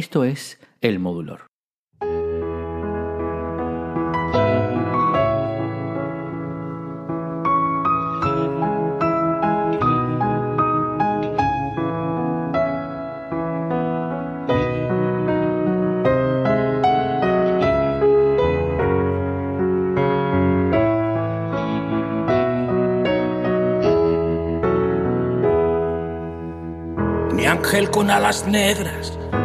Esto es El Modulor. ángel con alas negras,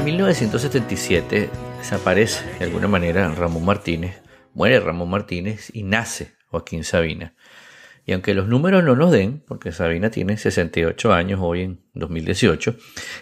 En 1977 desaparece de alguna manera Ramón Martínez, muere Ramón Martínez y nace Joaquín Sabina. Y aunque los números no nos den, porque Sabina tiene 68 años hoy en 2018,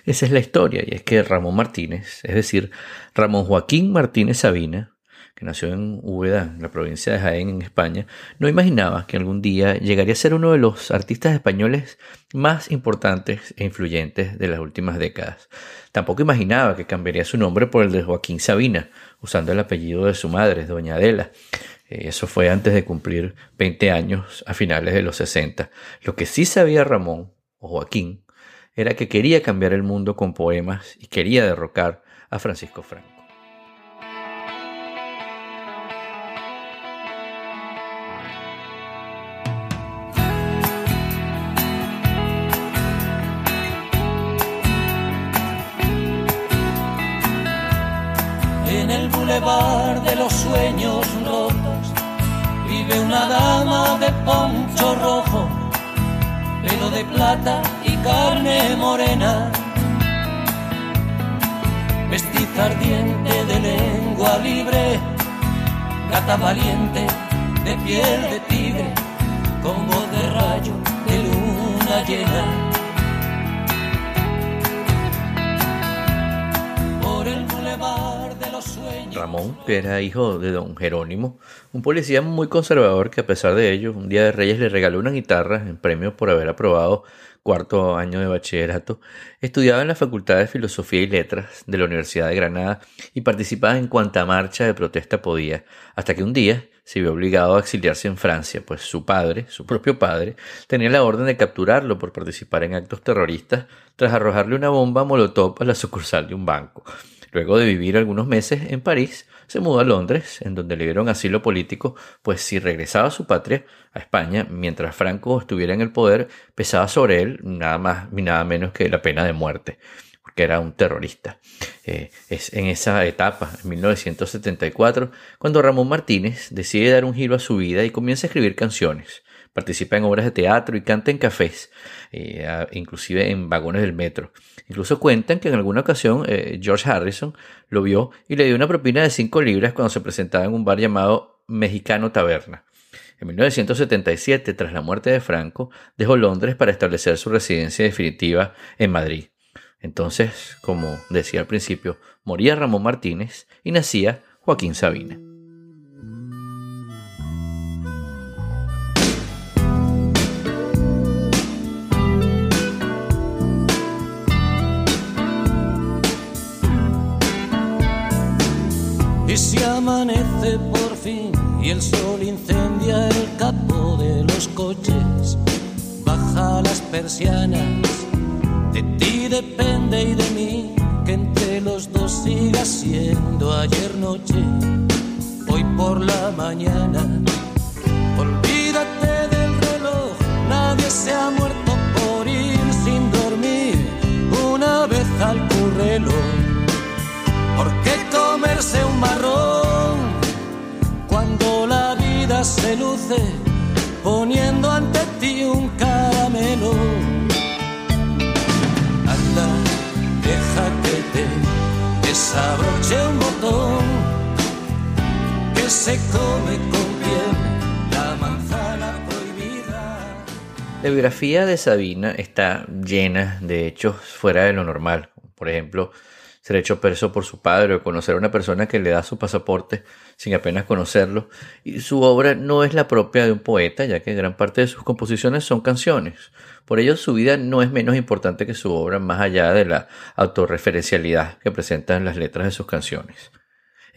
esa es la historia, y es que Ramón Martínez, es decir, Ramón Joaquín Martínez Sabina, que nació en Úbeda, en la provincia de Jaén, en España, no imaginaba que algún día llegaría a ser uno de los artistas españoles más importantes e influyentes de las últimas décadas. Tampoco imaginaba que cambiaría su nombre por el de Joaquín Sabina, usando el apellido de su madre, Doña Adela. Eh, eso fue antes de cumplir 20 años a finales de los 60. Lo que sí sabía Ramón, o Joaquín, era que quería cambiar el mundo con poemas y quería derrocar a Francisco Franco. De los sueños rotos. Vive una dama de poncho rojo, pelo de plata y carne morena, vestiza ardiente de lengua libre, gata valiente de piel de tigre, con voz de rayo de luna llena Ramón, que era hijo de don Jerónimo, un policía muy conservador que a pesar de ello, un día de Reyes le regaló una guitarra en premio por haber aprobado cuarto año de bachillerato, estudiaba en la Facultad de Filosofía y Letras de la Universidad de Granada y participaba en cuanta marcha de protesta podía, hasta que un día se vio obligado a exiliarse en Francia, pues su padre, su propio padre, tenía la orden de capturarlo por participar en actos terroristas tras arrojarle una bomba molotov a la sucursal de un banco. Luego de vivir algunos meses en París, se mudó a Londres, en donde le dieron asilo político, pues si regresaba a su patria, a España, mientras Franco estuviera en el poder, pesaba sobre él nada más ni nada menos que la pena de muerte, porque era un terrorista. Eh, es en esa etapa, en 1974, cuando Ramón Martínez decide dar un giro a su vida y comienza a escribir canciones. Participa en obras de teatro y canta en cafés, eh, inclusive en vagones del metro. Incluso cuentan que en alguna ocasión eh, George Harrison lo vio y le dio una propina de 5 libras cuando se presentaba en un bar llamado Mexicano Taberna. En 1977, tras la muerte de Franco, dejó Londres para establecer su residencia definitiva en Madrid. Entonces, como decía al principio, moría Ramón Martínez y nacía Joaquín Sabina. Amanece por fin y el sol incendia el capó de los coches, baja las persianas, de ti depende y de mí que entre los dos siga siendo ayer noche, hoy por la mañana. Olvídate del reloj, nadie se ha muerto por ir sin dormir una vez al currelo ¿Por qué comerse un marrón? Dulce, poniendo ante ti un caramelo. Anda, deja que te desabroche un botón que se come con piel la manzana prohibida. La biografía de Sabina está llena de hechos fuera de lo normal. Por ejemplo, ser hecho preso por su padre o conocer a una persona que le da su pasaporte sin apenas conocerlo. Y su obra no es la propia de un poeta, ya que gran parte de sus composiciones son canciones. Por ello, su vida no es menos importante que su obra, más allá de la autorreferencialidad que presentan las letras de sus canciones.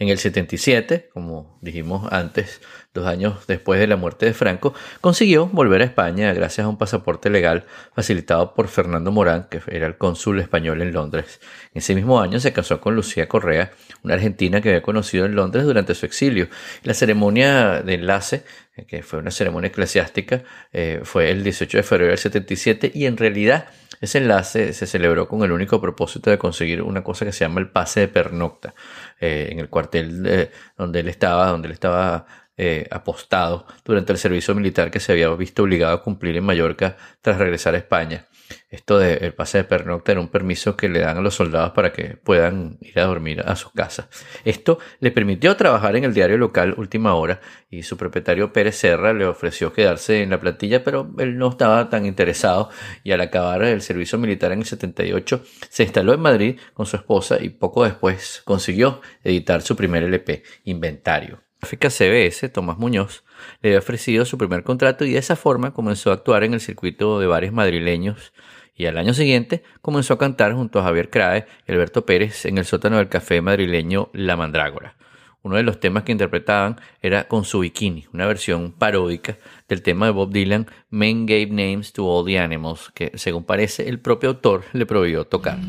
En el 77, como dijimos antes, dos años después de la muerte de Franco, consiguió volver a España gracias a un pasaporte legal facilitado por Fernando Morán, que era el cónsul español en Londres. En ese mismo año se casó con Lucía Correa, una argentina que había conocido en Londres durante su exilio. La ceremonia de enlace, que fue una ceremonia eclesiástica, eh, fue el 18 de febrero del 77 y en realidad ese enlace se celebró con el único propósito de conseguir una cosa que se llama el pase de pernocta eh, en el cuartel donde él estaba, donde él estaba eh, apostado durante el servicio militar que se había visto obligado a cumplir en Mallorca tras regresar a España. Esto del pase de pernocta era un permiso que le dan a los soldados para que puedan ir a dormir a sus casas. Esto le permitió trabajar en el diario local Última Hora y su propietario Pérez Serra le ofreció quedarse en la plantilla, pero él no estaba tan interesado y al acabar el servicio militar en el 78 se instaló en Madrid con su esposa y poco después consiguió editar su primer LP, Inventario. Gráfica CBS, Tomás Muñoz, le había ofrecido su primer contrato y de esa forma comenzó a actuar en el circuito de bares madrileños y al año siguiente comenzó a cantar junto a Javier Crae y Alberto Pérez en el sótano del café madrileño La Mandrágora. Uno de los temas que interpretaban era Con su bikini, una versión paródica del tema de Bob Dylan Men Gave Names to All the Animals, que según parece el propio autor le prohibió tocar.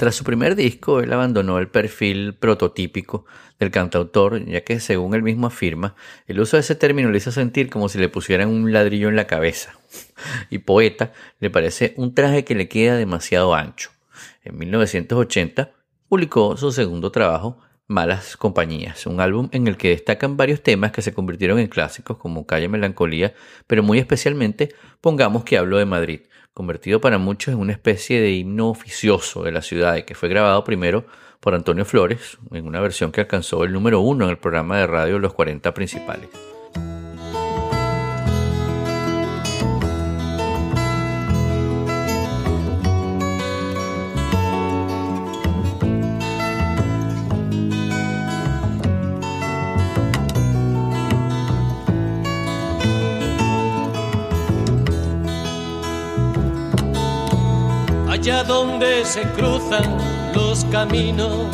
Tras su primer disco, él abandonó el perfil prototípico del cantautor, ya que, según él mismo afirma, el uso de ese término le hizo sentir como si le pusieran un ladrillo en la cabeza. Y poeta le parece un traje que le queda demasiado ancho. En 1980 publicó su segundo trabajo, Malas Compañías, un álbum en el que destacan varios temas que se convirtieron en clásicos como Calle Melancolía, pero muy especialmente Pongamos que hablo de Madrid, convertido para muchos en una especie de himno oficioso de la ciudad y que fue grabado primero por Antonio Flores en una versión que alcanzó el número uno en el programa de radio Los 40 Principales. Donde se cruzan los caminos,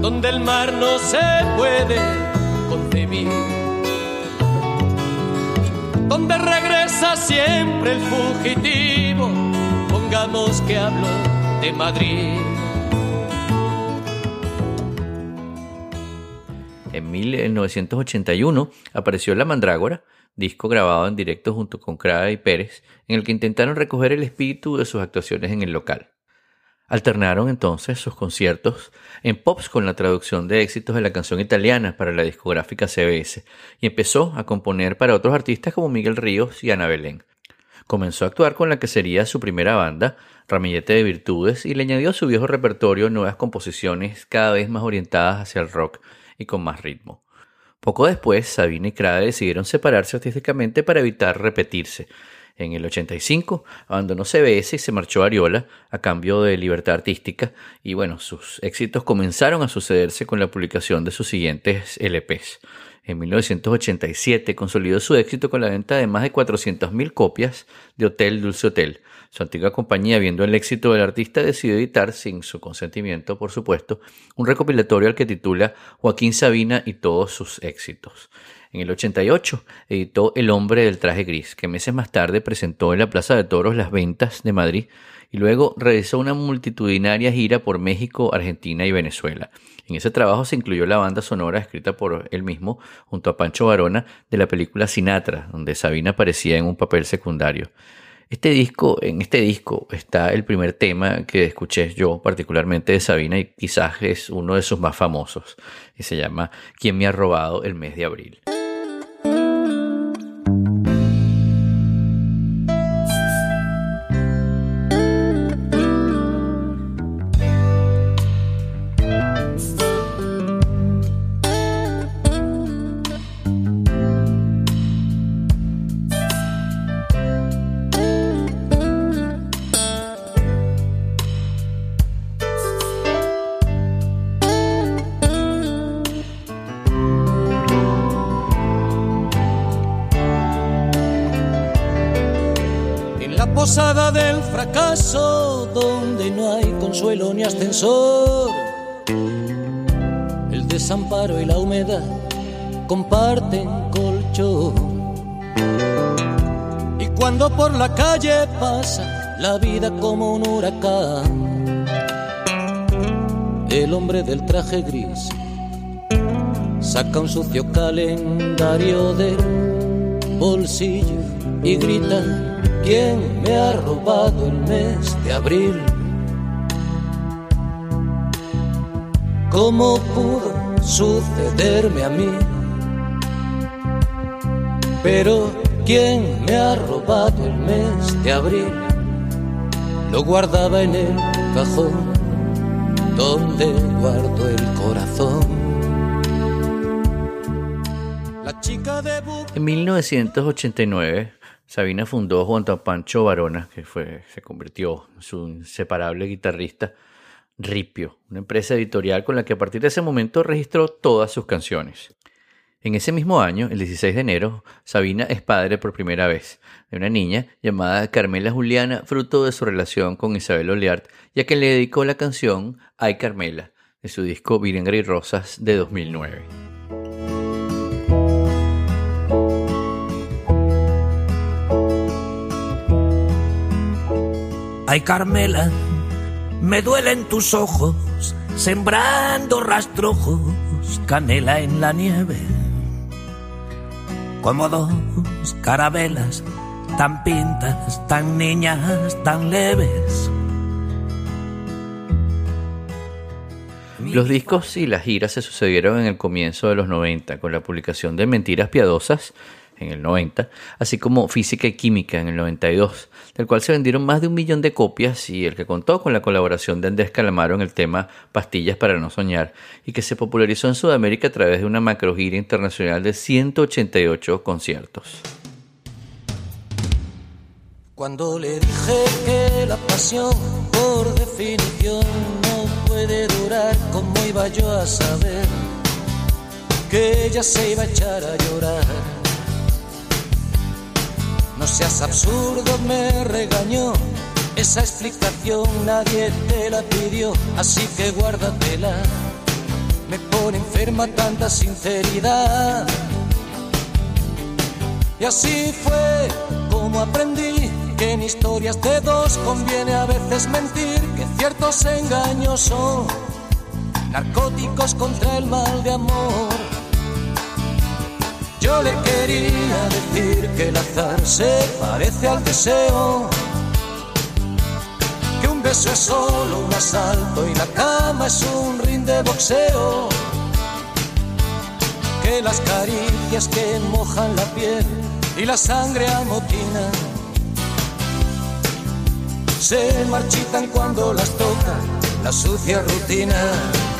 donde el mar no se puede concebir, donde regresa siempre el fugitivo, pongamos que hablo de Madrid. En 1981 apareció La Mandrágora, disco grabado en directo junto con Crada y Pérez, en el que intentaron recoger el espíritu de sus actuaciones en el local. Alternaron entonces sus conciertos en pops con la traducción de éxitos de la canción italiana para la discográfica CBS y empezó a componer para otros artistas como Miguel Ríos y Ana Belén. Comenzó a actuar con la que sería su primera banda, Ramillete de Virtudes, y le añadió a su viejo repertorio nuevas composiciones cada vez más orientadas hacia el rock y con más ritmo. Poco después, Sabina y Crade decidieron separarse artísticamente para evitar repetirse. En el 85 abandonó CBS y se marchó a Ariola a cambio de libertad artística y bueno, sus éxitos comenzaron a sucederse con la publicación de sus siguientes LPs. En 1987 consolidó su éxito con la venta de más de 400.000 copias de Hotel Dulce Hotel, su antigua compañía, viendo el éxito del artista, decidió editar, sin su consentimiento, por supuesto, un recopilatorio al que titula Joaquín Sabina y todos sus éxitos. En el 88 editó El hombre del traje gris, que meses más tarde presentó en la Plaza de Toros Las Ventas de Madrid y luego realizó una multitudinaria gira por México, Argentina y Venezuela. En ese trabajo se incluyó la banda sonora escrita por él mismo junto a Pancho Varona de la película Sinatra, donde Sabina aparecía en un papel secundario. Este disco, en este disco está el primer tema que escuché yo particularmente de Sabina y quizás es uno de sus más famosos, y se llama ¿Quién me ha robado el mes de abril? Por la calle pasa la vida como un huracán, el hombre del traje gris saca un sucio calendario del bolsillo y grita ¿Quién me ha robado el mes de abril? ¿Cómo pudo sucederme a mí? Pero ¿quién me ha robado el mes de abril? Lo guardaba en el cajón donde guardo el corazón. En 1989 Sabina fundó junto a Pancho Varona, que fue, se convirtió en su inseparable guitarrista, Ripio, una empresa editorial con la que a partir de ese momento registró todas sus canciones. En ese mismo año, el 16 de enero, Sabina es padre por primera vez de una niña llamada Carmela Juliana, fruto de su relación con Isabel Oleart, ya que le dedicó la canción Ay Carmela, de su disco Virengra y Rosas de 2009. Ay Carmela, me duelen tus ojos, sembrando rastrojos, canela en la nieve. Como dos carabelas, tan pintas, tan niñas, tan leves. Los discos y las giras se sucedieron en el comienzo de los 90 con la publicación de Mentiras Piadosas en el 90, así como Física y Química en el 92, del cual se vendieron más de un millón de copias y el que contó con la colaboración de Andrés Calamaro en el tema Pastillas para no soñar y que se popularizó en Sudamérica a través de una macrogira internacional de 188 conciertos. Cuando le dije que la pasión por definición no puede durar, ¿cómo iba yo a saber que ella se iba a echar a llorar? No seas absurdo, me regañó. Esa explicación nadie te la pidió, así que guárdatela. Me pone enferma tanta sinceridad. Y así fue como aprendí que en historias de dos conviene a veces mentir, que ciertos engaños son narcóticos contra el mal de amor. Yo le quería decir que el azar se parece al deseo, que un beso es solo un asalto y la cama es un ring de boxeo, que las caricias que mojan la piel y la sangre amotinan se marchitan cuando las toca la sucia rutina.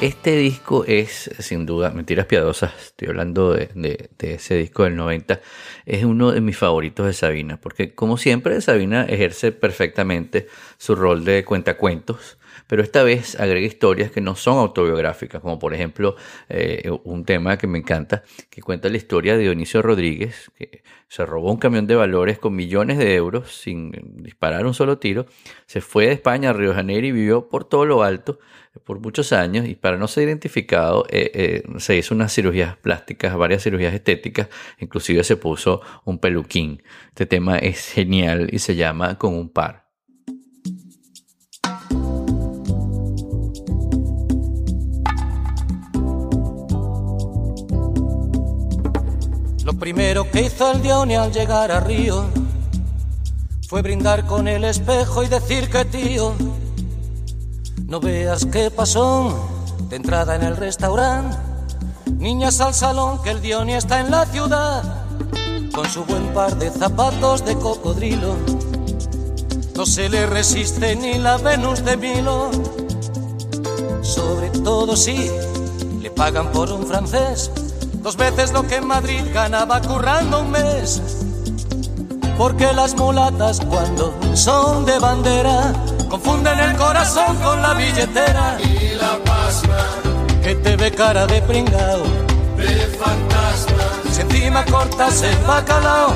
Este disco es, sin duda, mentiras piadosas, estoy hablando de, ese disco del 90, es uno de mis favoritos de Sabina, porque como siempre Sabina ejerce perfectamente su rol de cuentacuentos, pero esta vez agrega historias que no son autobiográficas, como por ejemplo eh, un tema que me encanta, que cuenta la historia de Dionisio Rodríguez, que se robó un camión de valores con millones de euros sin disparar un solo tiro, se fue de España a Río Janeiro y vivió por todo lo alto por muchos años y para no ser identificado eh, eh, se hizo unas cirugías plásticas, varias cirugías estéticas, inclusive se puso un peluquín. Este tema es genial y se llama Con un par. Primero que hizo el Dione al llegar a Río fue brindar con el espejo y decir que tío, no veas qué pasó de entrada en el restaurante. Niñas al salón que el Dione está en la ciudad con su buen par de zapatos de cocodrilo. No se le resiste ni la Venus de Milo. Sobre todo si le pagan por un francés dos veces lo que en Madrid ganaba currando un mes. Porque las mulatas cuando son de bandera confunden el corazón con la billetera. Y la pasma que te ve cara de pringao, de fantasma. Si encima cortas el bacalao,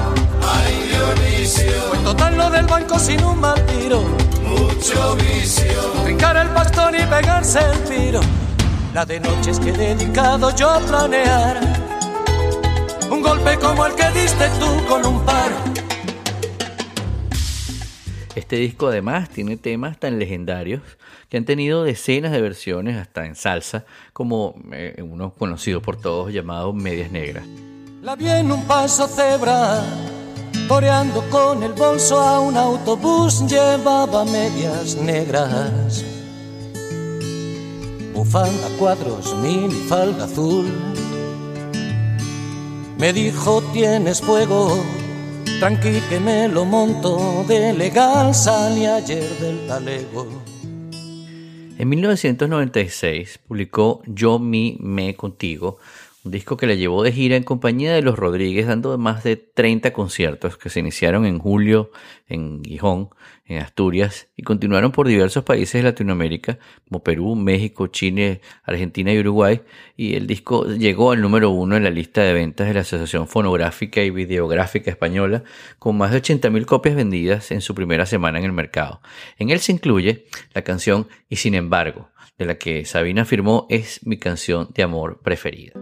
hay Dionisio. Pues total lo del banco sin un mal tiro. Mucho vicio. Trincar el bastón y pegarse el tiro. La de noches que he dedicado yo a planear. Un golpe como el que diste tú con un par. Este disco además tiene temas tan legendarios que han tenido decenas de versiones hasta en salsa, como eh, uno conocido por todos llamado Medias Negras. La vi en un paso cebra, toreando con el bolso a un autobús, llevaba medias negras bufanda cuadros, mini falda azul. Me dijo, tienes fuego, tranqui que me lo monto, de legal salí ayer del talego. En 1996 publicó Yo, Mi, Me Contigo, un disco que le llevó de gira en compañía de los Rodríguez, dando más de 30 conciertos que se iniciaron en julio en Gijón, en Asturias, y continuaron por diversos países de Latinoamérica, como Perú, México, Chile, Argentina y Uruguay, y el disco llegó al número uno en la lista de ventas de la Asociación Fonográfica y Videográfica Española, con más de 80.000 copias vendidas en su primera semana en el mercado. En él se incluye la canción Y sin embargo, de la que Sabina afirmó es mi canción de amor preferida.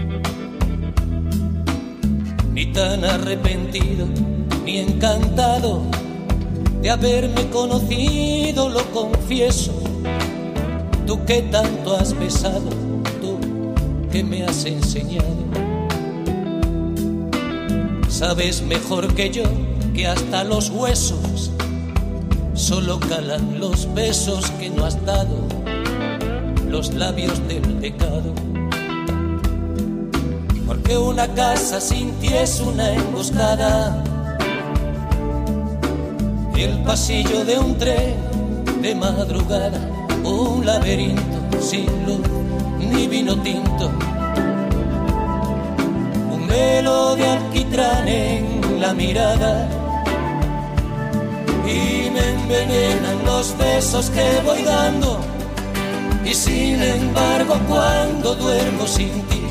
tan arrepentido, ni encantado de haberme conocido, lo confieso. Tú que tanto has besado, tú que me has enseñado. Sabes mejor que yo que hasta los huesos solo calan los besos que no has dado, los labios del pecado porque una casa sin ti es una emboscada. El pasillo de un tren de madrugada, un laberinto sin luz ni vino tinto. Un velo de alquitrán en la mirada y me envenenan los besos que voy dando. Y sin embargo, cuando duermo sin ti,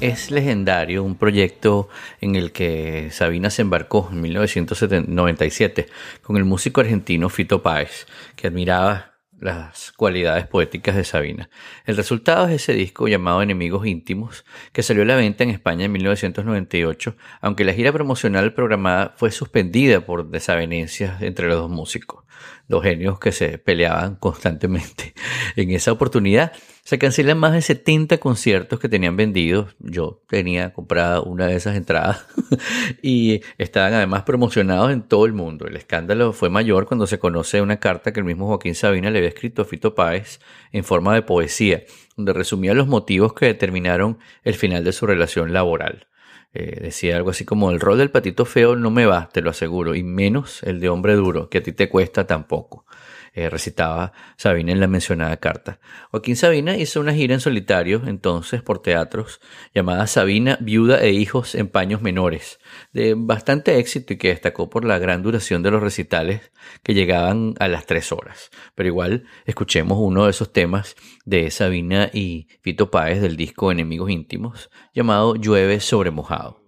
es legendario un proyecto en el que Sabina se embarcó en 1997 con el músico argentino Fito Páez, que admiraba las cualidades poéticas de Sabina. El resultado es ese disco llamado Enemigos Íntimos, que salió a la venta en España en 1998, aunque la gira promocional programada fue suspendida por desavenencias entre los dos músicos, dos genios que se peleaban constantemente. En esa oportunidad, se cancelan más de 70 conciertos que tenían vendidos. Yo tenía comprada una de esas entradas y estaban además promocionados en todo el mundo. El escándalo fue mayor cuando se conoce una carta que el mismo Joaquín Sabina le había escrito a Fito Páez en forma de poesía, donde resumía los motivos que determinaron el final de su relación laboral. Eh, decía algo así como el rol del patito feo no me va, te lo aseguro, y menos el de hombre duro, que a ti te cuesta tampoco. Eh, recitaba Sabina en la mencionada carta. Joaquín Sabina hizo una gira en solitario entonces por teatros llamada Sabina, Viuda e Hijos en Paños Menores, de bastante éxito y que destacó por la gran duración de los recitales que llegaban a las tres horas. Pero igual escuchemos uno de esos temas de Sabina y Fito Páez del disco Enemigos Íntimos llamado Llueve sobre mojado.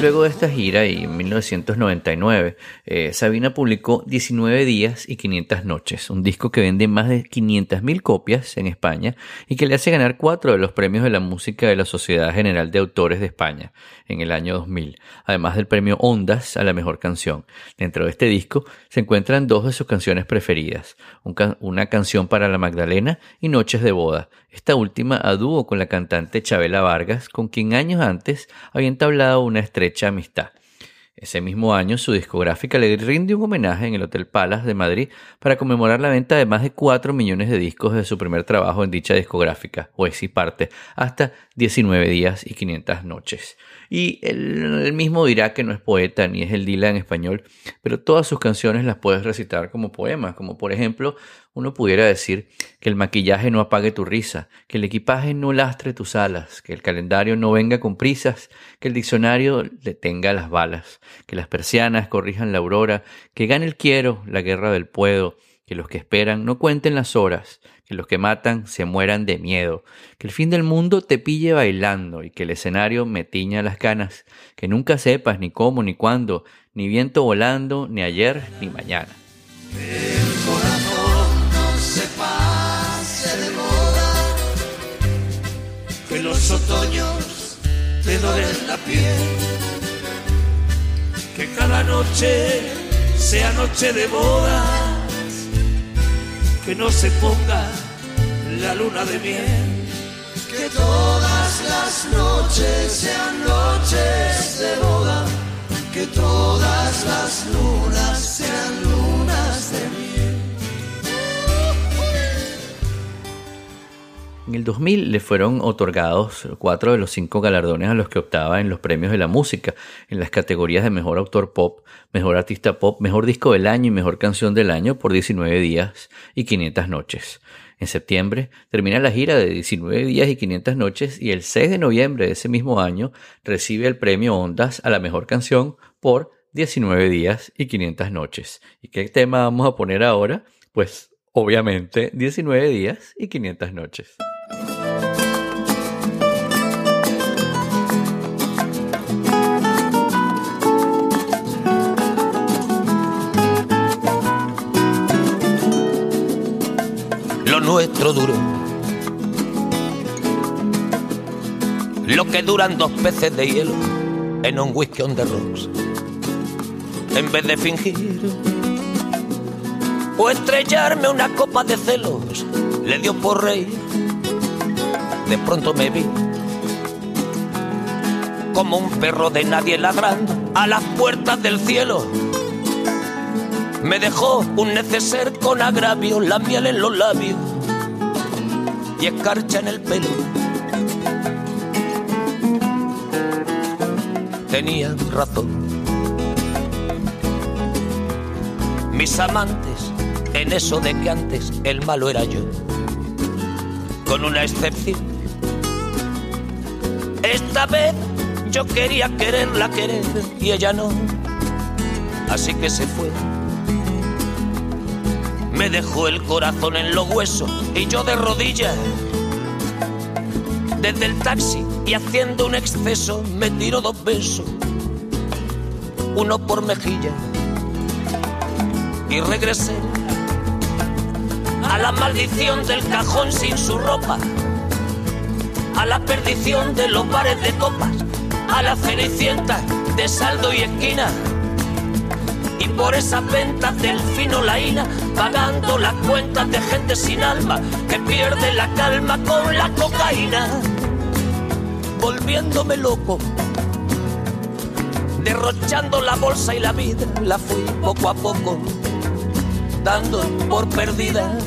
Luego de esta gira y en 1999, eh, Sabina publicó 19 días y 500 noches, un disco que vende más de 500.000 copias en España y que le hace ganar cuatro de los premios de la música de la Sociedad General de Autores de España en el año 2000, además del premio Ondas a la mejor canción. Dentro de este disco se encuentran dos de sus canciones preferidas, una canción para la Magdalena y Noches de Boda, esta última a dúo con la cantante Chabela Vargas, con quien años antes había entablado una amistad. Ese mismo año, su discográfica le rinde un homenaje en el Hotel Palace de Madrid para conmemorar la venta de más de 4 millones de discos de su primer trabajo en dicha discográfica, o y parte, hasta 19 días y 500 noches. Y él, mismo dirá que no es poeta ni es el Dylan en español, pero todas sus canciones las puedes recitar como poemas, como por ejemplo, uno pudiera decir que el maquillaje no apague tu risa, que el equipaje no lastre tus alas, que el calendario no venga con prisas, que el diccionario detenga las balas, que las persianas corrijan la aurora, que gane el quiero, la guerra del puedo, que los que esperan no cuenten las horas, que los que matan se mueran de miedo, que el fin del mundo te pille bailando y que el escenario me tiña las canas, que nunca sepas ni cómo ni cuándo, ni viento volando, ni ayer ni mañana. El corazón no se pase de moda, que los otoños te dolen la piel, que cada noche sea noche de boda que no se ponga la luna de miel. Que todas las noches sean noches de boda, que todas las lunas sean lunas En el 2000 le fueron otorgados cuatro de los cinco galardones a los que optaba en los premios de la música, en las categorías de Mejor Autor Pop, Mejor Artista Pop, Mejor Disco del Año y Mejor Canción del Año por 19 días y 500 noches. En septiembre termina la gira de 19 días y 500 noches y el 6 de noviembre de ese mismo año recibe el premio Ondas a la Mejor Canción por 19 días y 500 noches. ¿Y qué tema vamos a poner ahora? Pues obviamente 19 días y 500 noches. Lo nuestro duro. Lo que duran dos peces de hielo en un whisky on the rocks. En vez de fingir o estrellarme una copa de celos, le dio por reír. De pronto me vi como un perro de nadie ladrando a las puertas del cielo. Me dejó un neceser con agravio, la miel en los labios y escarcha en el pelo. Tenía razón. Mis amantes en eso de que antes el malo era yo, con una excepción. Esta vez yo quería quererla querer y ella no, así que se fue. Me dejó el corazón en los huesos y yo de rodillas. Desde el taxi y haciendo un exceso me tiró dos besos, uno por mejilla. Y regresé a la maldición del cajón sin su ropa, a la perdición de los bares de copas, a la cenicienta de saldo y esquina. Y por esas ventas del fino laína, pagando las cuentas de gente sin alma que pierde la calma con la cocaína, volviéndome loco. Derrochando la bolsa y la vida, la fui poco a poco dando por perdida.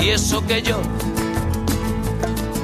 Y eso que yo,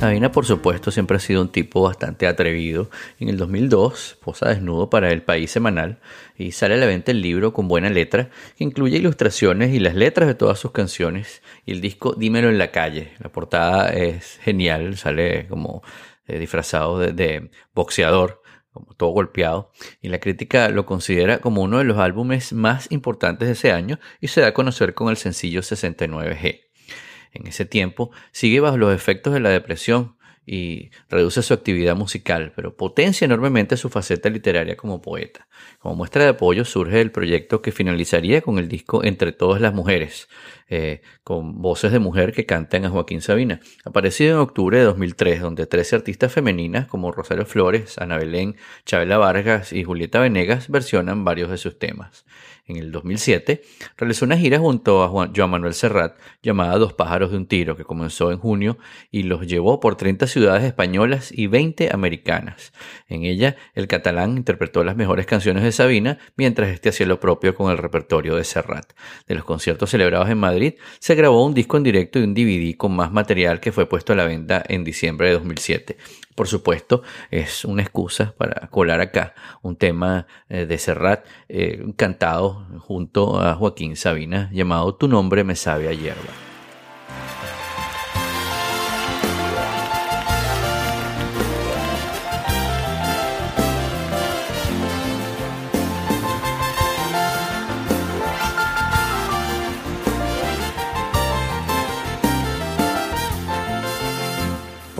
Sabina, por supuesto, siempre ha sido un tipo bastante atrevido. En el 2002 posa desnudo para El País Semanal y sale a la venta el libro con buena letra, que incluye ilustraciones y las letras de todas sus canciones y el disco Dímelo en la calle. La portada es genial, sale como eh, disfrazado de, de boxeador como todo golpeado, y la crítica lo considera como uno de los álbumes más importantes de ese año y se da a conocer con el sencillo 69G. En ese tiempo sigue bajo los efectos de la depresión y reduce su actividad musical, pero potencia enormemente su faceta literaria como poeta. Como muestra de apoyo surge el proyecto que finalizaría con el disco Entre todas las mujeres, eh, con voces de mujer que cantan a Joaquín Sabina, aparecido en octubre de 2003, donde 13 artistas femeninas como Rosario Flores, Ana Belén, Chabela Vargas y Julieta Venegas versionan varios de sus temas. En el 2007 realizó una gira junto a Juan, Joan Manuel Serrat llamada Dos pájaros de un tiro, que comenzó en junio y los llevó por 30 ciudades españolas y 20 americanas. En ella, el catalán interpretó las mejores canciones de Sabina, mientras este hacía lo propio con el repertorio de Serrat. De los conciertos celebrados en Madrid, se grabó un disco en directo y un DVD con más material que fue puesto a la venta en diciembre de 2007. Por supuesto, es una excusa para colar acá un tema eh, de Serrat eh, cantado junto a Joaquín Sabina llamado Tu nombre me sabe a hierba.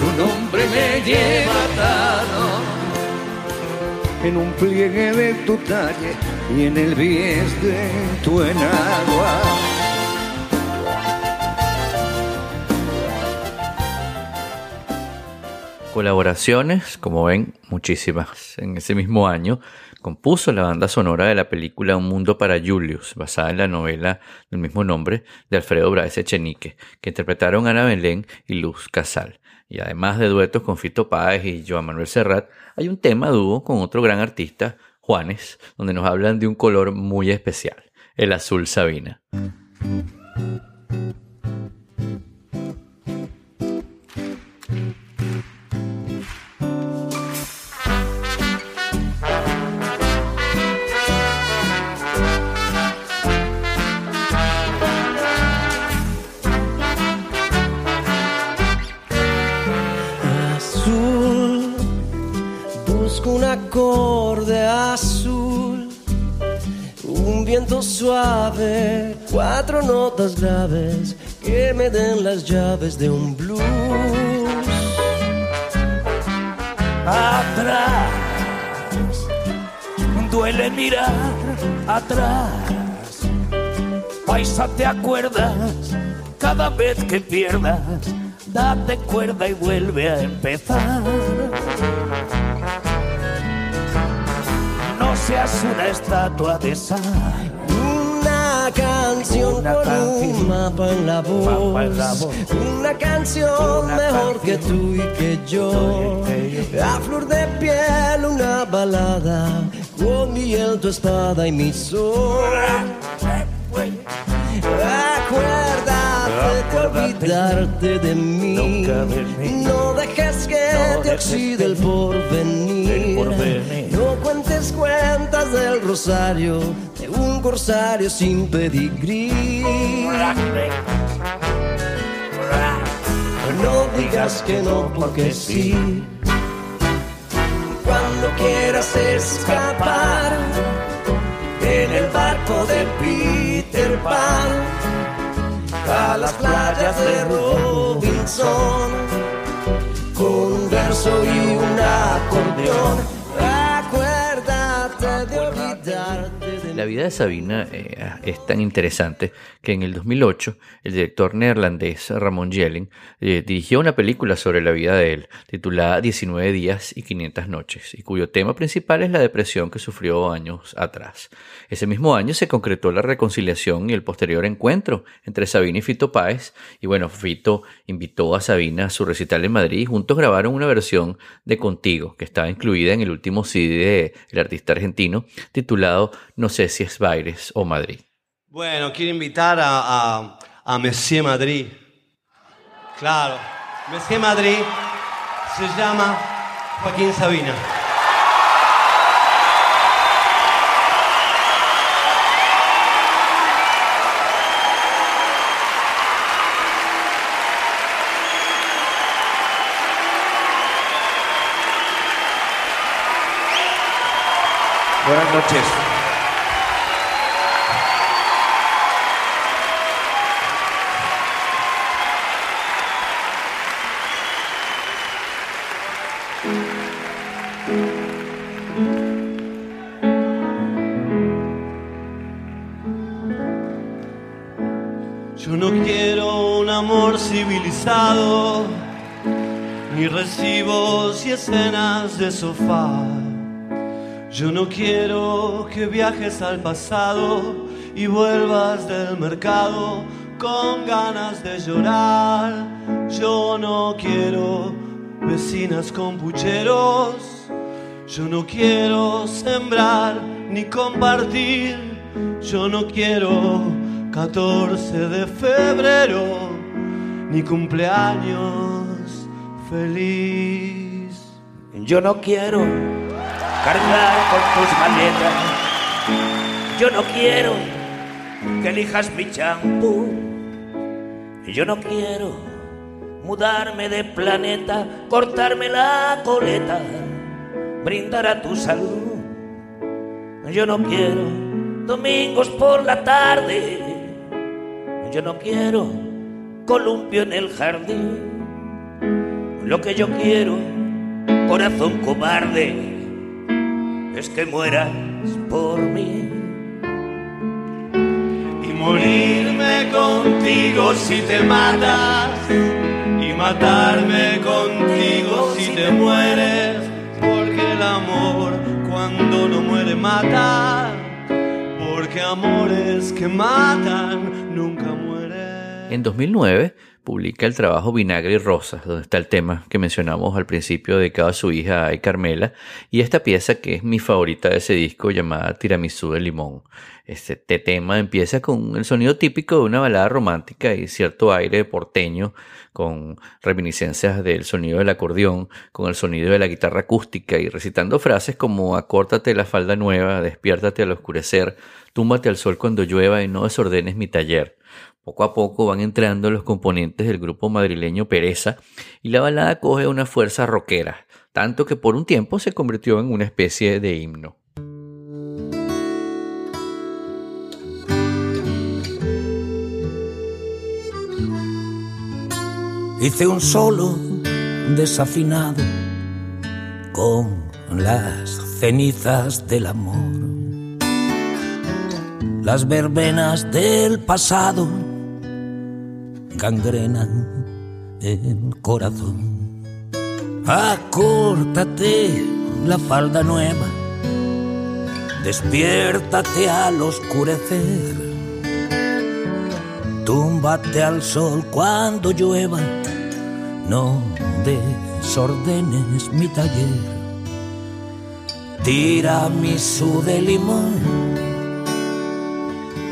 Tu nombre me lleva en un pliegue de tu talle y en el bies de tu enagua. Colaboraciones, como ven, muchísimas. En ese mismo año compuso la banda sonora de la película Un Mundo para Julius, basada en la novela del mismo nombre de Alfredo Bráez Echenique, que interpretaron Ana Belén y Luz Casal. Y además de duetos con Fito Páez y Joan Manuel Serrat, hay un tema dúo con otro gran artista, Juanes, donde nos hablan de un color muy especial, el azul Sabina. Acorde azul, un viento suave, cuatro notas graves que me den las llaves de un blues. Atrás, duele mirar atrás. Paisa, ¿te acuerdas? Cada vez que pierdas, date cuerda y vuelve a empezar. Seas una estatua de sal. Una canción Una con canción. un mapa en la voz. Mapa en la voz. Una canción Una mejor que tú y que yo. que yo. A flor de piel una balada con miel tu espada y mi sol. Acuérdate de olvidarte de mí. Nunca de mí. No dejes que No te oxide el porvenir. el porvenir. Cuentas del rosario de un corsario sin pedigrí. No digas que no porque sí. Cuando quieras escapar en el barco de Peter Pan a las playas de Robinson con un verso y un acordeón. La vida de Sabina eh, es tan interesante que en el 2008 el director neerlandés Ramón Jelling eh, dirigió una película sobre la vida de él titulada 19 días y 500 noches y cuyo tema principal es la depresión que sufrió años atrás. Ese mismo año se concretó la reconciliación y el posterior encuentro entre Sabina y Fito Páez y bueno, Fito invitó a Sabina a su recital en Madrid y juntos grabaron una versión de Contigo que estaba incluida en el último CD del artista argentino titulado No sé si es Baires o Madrid. Bueno, quiero invitar a, a, a Monsieur Madrid. Claro, Monsieur Madrid se llama Joaquín Sabina. Buenas noches. Yo no quiero un amor civilizado, ni recibos y escenas de sofá. Yo no quiero que viajes al pasado y vuelvas del mercado con ganas de llorar. Yo no quiero vecinas con pucheros. Yo no quiero sembrar ni compartir. Yo no quiero 14 de febrero ni cumpleaños feliz. Yo no quiero cargar con tus maletas. Yo no quiero que elijas mi champú. Yo no quiero mudarme de planeta, cortarme la coleta, brindar a tu salud. Yo no quiero domingos por la tarde. Yo no quiero columpio en el jardín. Lo que yo quiero, corazón cobarde, es que mueras por mí. Y morirme contigo si te matas. Y matarme contigo si te mueres. Porque el amor cuando no muere mata. Porque amores que matan nunca mueren. En 2009 publica el trabajo Vinagre y Rosas, donde está el tema que mencionamos al principio dedicado a su hija Ay Carmela, y esta pieza que es mi favorita de ese disco llamada Tiramisú de Limón. Este tema empieza con el sonido típico de una balada romántica y cierto aire porteño, con reminiscencias del sonido del acordeón, con el sonido de la guitarra acústica y recitando frases como acórtate la falda nueva, despiértate al oscurecer, túmbate al sol cuando llueva y no desordenes mi taller. Poco a poco van entrando los componentes del grupo madrileño Pereza y la balada coge una fuerza rockera, tanto que por un tiempo se convirtió en una especie de himno. Hice un solo desafinado con las cenizas del amor, las verbenas del pasado gangrenan el corazón. Acórtate la falda nueva, despiértate al oscurecer. Túmbate al sol cuando llueva, no desordenes mi taller. Tiramisú de limón,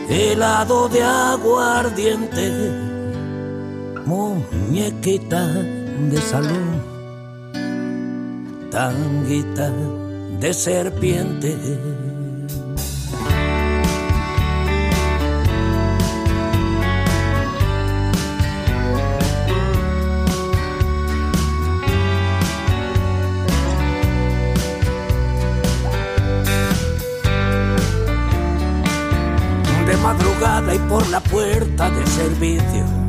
helado de aguardiente, muñequita de salón, tanguita de serpiente. de madrugada y por la puerta de servicio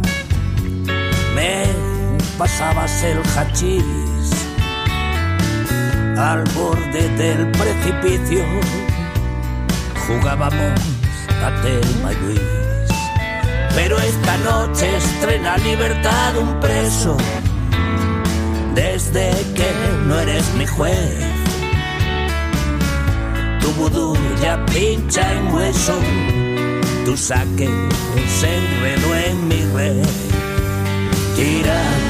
pasabas el hachís al borde del precipicio. Jugábamos a Telma Luis pero esta noche estrena libertad un preso. Desde que no eres mi juez tu vudú ya pincha en hueso. Tu saque se enredó en mi red. Tiramisú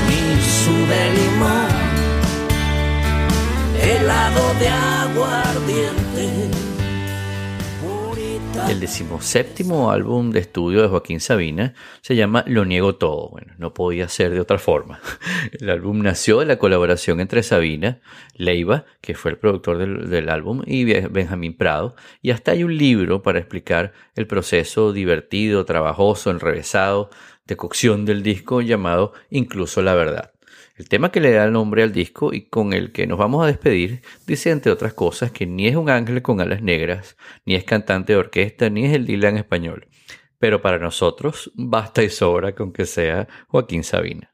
El decimoséptimo álbum de estudio de Joaquín Sabina se llama Lo Niego Todo. Bueno, no podía ser de otra forma. El álbum nació de la colaboración entre Sabina, Leiva, que fue el productor del, del álbum, y Be- Benjamín Prado. Y hasta hay un libro para explicar el proceso divertido, trabajoso, enrevesado de cocción del disco llamado Incluso la Verdad. El tema que le da el nombre al disco y con el que nos vamos a despedir dice, entre otras cosas, que ni es un ángel con alas negras, ni es cantante de orquesta, ni es el Dylan español. Pero para nosotros basta y sobra con que sea Joaquín Sabina.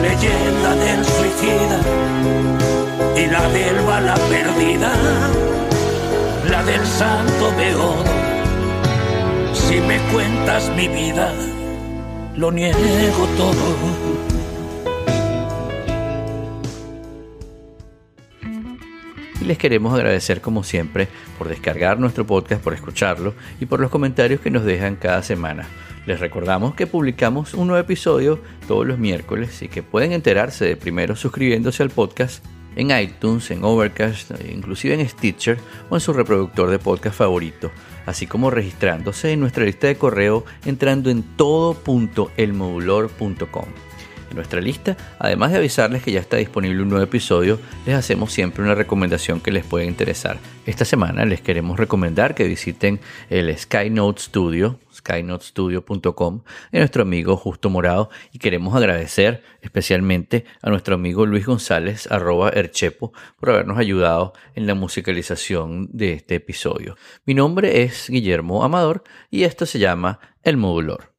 La leyenda del suicida y la del bala perdida, la del santo beodo. Si me cuentas mi vida, lo niego todo. les queremos agradecer como siempre por descargar nuestro podcast, por escucharlo y por los comentarios que nos dejan cada semana. Les recordamos que publicamos un nuevo episodio todos los miércoles y que pueden enterarse de primero suscribiéndose al podcast en iTunes, en Overcast, inclusive en Stitcher o en su reproductor de podcast favorito, así como registrándose en nuestra lista de correo entrando en todo.elmodulor.com. En nuestra lista, además de avisarles que ya está disponible un nuevo episodio, les hacemos siempre una recomendación que les puede interesar. Esta semana les queremos recomendar que visiten el Skynote Studio, skynotestudio.com, de nuestro amigo Justo Morado y queremos agradecer especialmente a nuestro amigo Luis González, arroba Erchepo, por habernos ayudado en la musicalización de este episodio. Mi nombre es Guillermo Amador y esto se llama El Modulor.